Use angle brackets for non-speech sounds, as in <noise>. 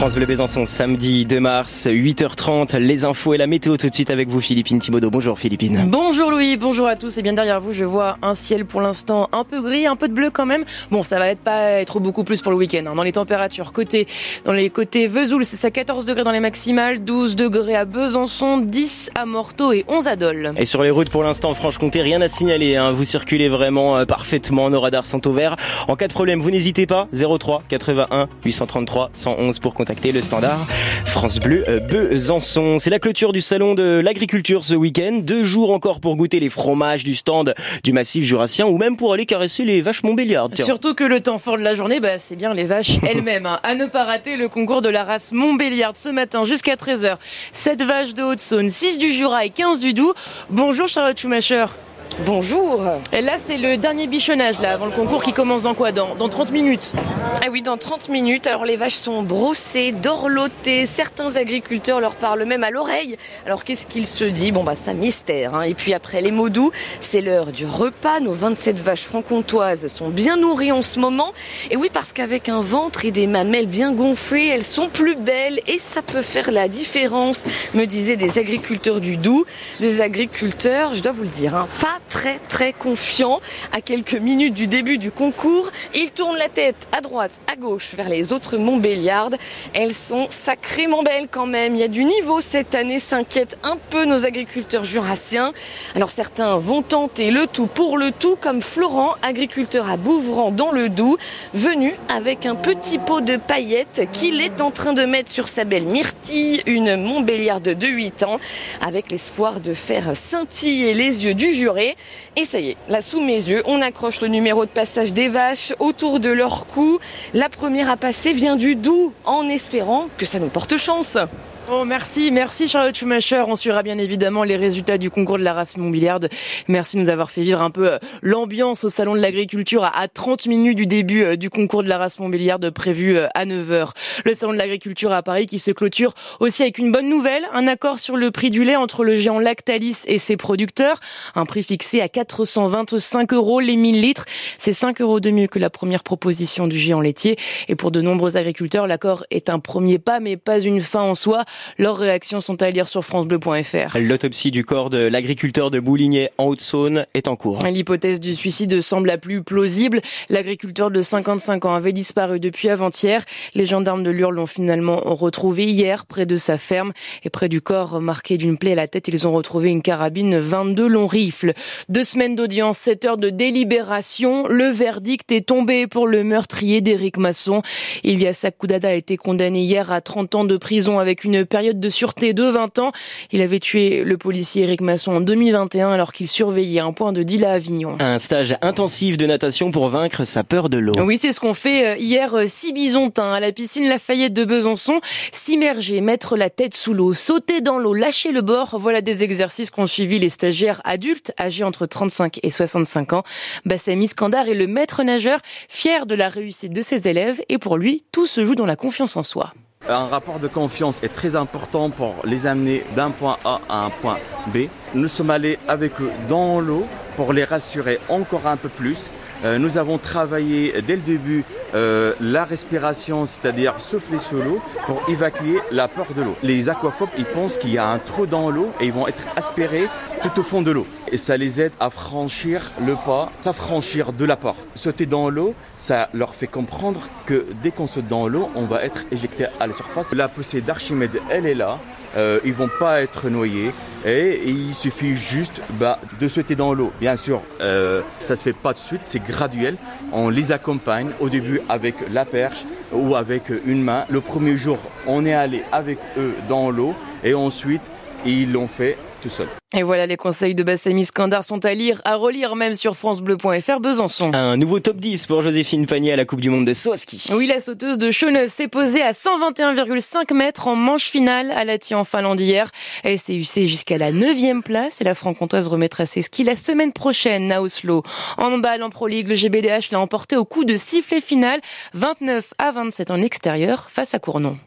France Bleu Besançon, samedi 2 mars, 8h30, les infos et la météo tout de suite avec vous Philippine Thibaudot. Bonjour Philippine. Bonjour Louis, bonjour à tous. Et bien derrière vous, je vois un ciel pour l'instant un peu gris, un peu de bleu quand même. Bon, ça va être pas être beaucoup plus pour le week-end. Hein. Dans les températures, côté, dans les côtés Vesoul, c'est ça 14 degrés dans les maximales, 12 degrés à Besançon, 10 à Morteau et 11 à Dole. Et sur les routes pour l'instant, Franche-Comté, rien à signaler. Hein. Vous circulez vraiment euh, parfaitement, nos radars sont ouverts. En cas de problème, vous n'hésitez pas, 03 81 833 111 pour contacter le standard France Bleu euh, Besançon. C'est la clôture du salon de l'agriculture ce week-end. Deux jours encore pour goûter les fromages du stand du massif jurassien ou même pour aller caresser les vaches Montbéliard. Surtout que le temps fort de la journée, bah, c'est bien les vaches <laughs> elles-mêmes. Hein. À ne pas rater le concours de la race Montbéliard ce matin jusqu'à 13h. 7 vaches de Haute-Saône, 6 du Jura et 15 du Doubs. Bonjour Charlotte Schumacher. Bonjour. Et là, c'est le dernier bichonnage, là, avant le concours qui commence dans quoi dans, dans 30 minutes Ah oui, dans 30 minutes. Alors, les vaches sont brossées, dorlotées. Certains agriculteurs leur parlent même à l'oreille. Alors, qu'est-ce qu'ils se disent Bon, bah, ça mystère. Hein. Et puis, après les mots doux, c'est l'heure du repas. Nos 27 vaches franc-comtoises sont bien nourries en ce moment. Et oui, parce qu'avec un ventre et des mamelles bien gonflées, elles sont plus belles et ça peut faire la différence, me disaient des agriculteurs du Doubs. Des agriculteurs, je dois vous le dire, hein, pas très très confiant à quelques minutes du début du concours. Il tourne la tête à droite, à gauche vers les autres Montbéliardes. Elles sont sacrément belles quand même. Il y a du niveau cette année, s'inquiètent un peu nos agriculteurs jurassiens. Alors certains vont tenter le tout pour le tout, comme Florent, agriculteur à Bouvran dans le Doubs, venu avec un petit pot de paillettes qu'il est en train de mettre sur sa belle Myrtille, une Montbéliarde de 8 ans, avec l'espoir de faire scintiller les yeux du juré. Et ça y est, là sous mes yeux, on accroche le numéro de passage des vaches autour de leur cou. La première à passer vient du Doubs en espérant que ça nous porte chance. Oh, merci, merci Charlotte Schumacher. On suivra bien évidemment les résultats du concours de la race Montbéliard. Merci de nous avoir fait vivre un peu euh, l'ambiance au salon de l'agriculture à 30 minutes du début euh, du concours de la race Montbéliard prévu euh, à 9h. Le salon de l'agriculture à Paris qui se clôture aussi avec une bonne nouvelle, un accord sur le prix du lait entre le géant Lactalis et ses producteurs. Un prix fixé à 425 euros les 1000 litres. C'est 5 euros de mieux que la première proposition du géant laitier. Et pour de nombreux agriculteurs, l'accord est un premier pas mais pas une fin en soi. Leurs réactions sont à lire sur francebleu.fr. L'autopsie du corps de l'agriculteur de Bouligné en Haute-Saône est en cours. L'hypothèse du suicide semble la plus plausible. L'agriculteur de 55 ans avait disparu depuis avant-hier. Les gendarmes de Lure l'ont finalement retrouvé hier près de sa ferme et près du corps marqué d'une plaie à la tête, ils ont retrouvé une carabine 22 longs rifles. Deux semaines d'audience, 7 heures de délibération. Le verdict est tombé pour le meurtrier d'Éric Masson. Ilias Koudada a été condamné hier à 30 ans de prison avec une période de sûreté de 20 ans. Il avait tué le policier Eric Masson en 2021 alors qu'il surveillait un point de deal à Avignon. Un stage intensif de natation pour vaincre sa peur de l'eau. Oui, c'est ce qu'on fait euh, hier euh, six bisontins à la piscine Lafayette de Besançon. S'immerger, mettre la tête sous l'eau, sauter dans l'eau, lâcher le bord. Voilà des exercices qu'ont suivi les stagiaires adultes âgés entre 35 et 65 ans. Bassem Iskandar est le maître nageur, fier de la réussite de ses élèves et pour lui, tout se joue dans la confiance en soi. Un rapport de confiance est très important pour les amener d'un point A à un point B. Nous sommes allés avec eux dans l'eau pour les rassurer encore un peu plus. Euh, nous avons travaillé dès le début euh, la respiration, c'est-à-dire souffler sous l'eau pour évacuer la peur de l'eau. Les aquaphobes, ils pensent qu'il y a un trou dans l'eau et ils vont être aspirés tout au fond de l'eau. Et ça les aide à franchir le pas, s'affranchir de la peur. Sauter dans l'eau, ça leur fait comprendre que dès qu'on saute dans l'eau, on va être éjecté à la surface. La poussée d'Archimède, elle est là. Euh, ils vont pas être noyés et il suffit juste bah, de sauter dans l'eau. Bien sûr, euh, ça se fait pas de suite, c'est graduel. On les accompagne au début avec la perche ou avec une main. Le premier jour, on est allé avec eux dans l'eau et ensuite ils l'ont fait tout seul. Et voilà, les conseils de Bassemi Skandar sont à lire, à relire même sur francebleu.fr Besançon. Un nouveau top 10 pour Joséphine Panier à la Coupe du Monde de saut ski. Oui, la sauteuse de Chauneuf s'est posée à 121,5 mètres en manche finale à la en Finlande hier. Elle s'est hissée jusqu'à la 9 place et la franc-comtoise remettra ses skis la semaine prochaine à Oslo. En balle en Pro League, le GBDH l'a emporté au coup de sifflet final 29 à 27 en extérieur face à Cournon.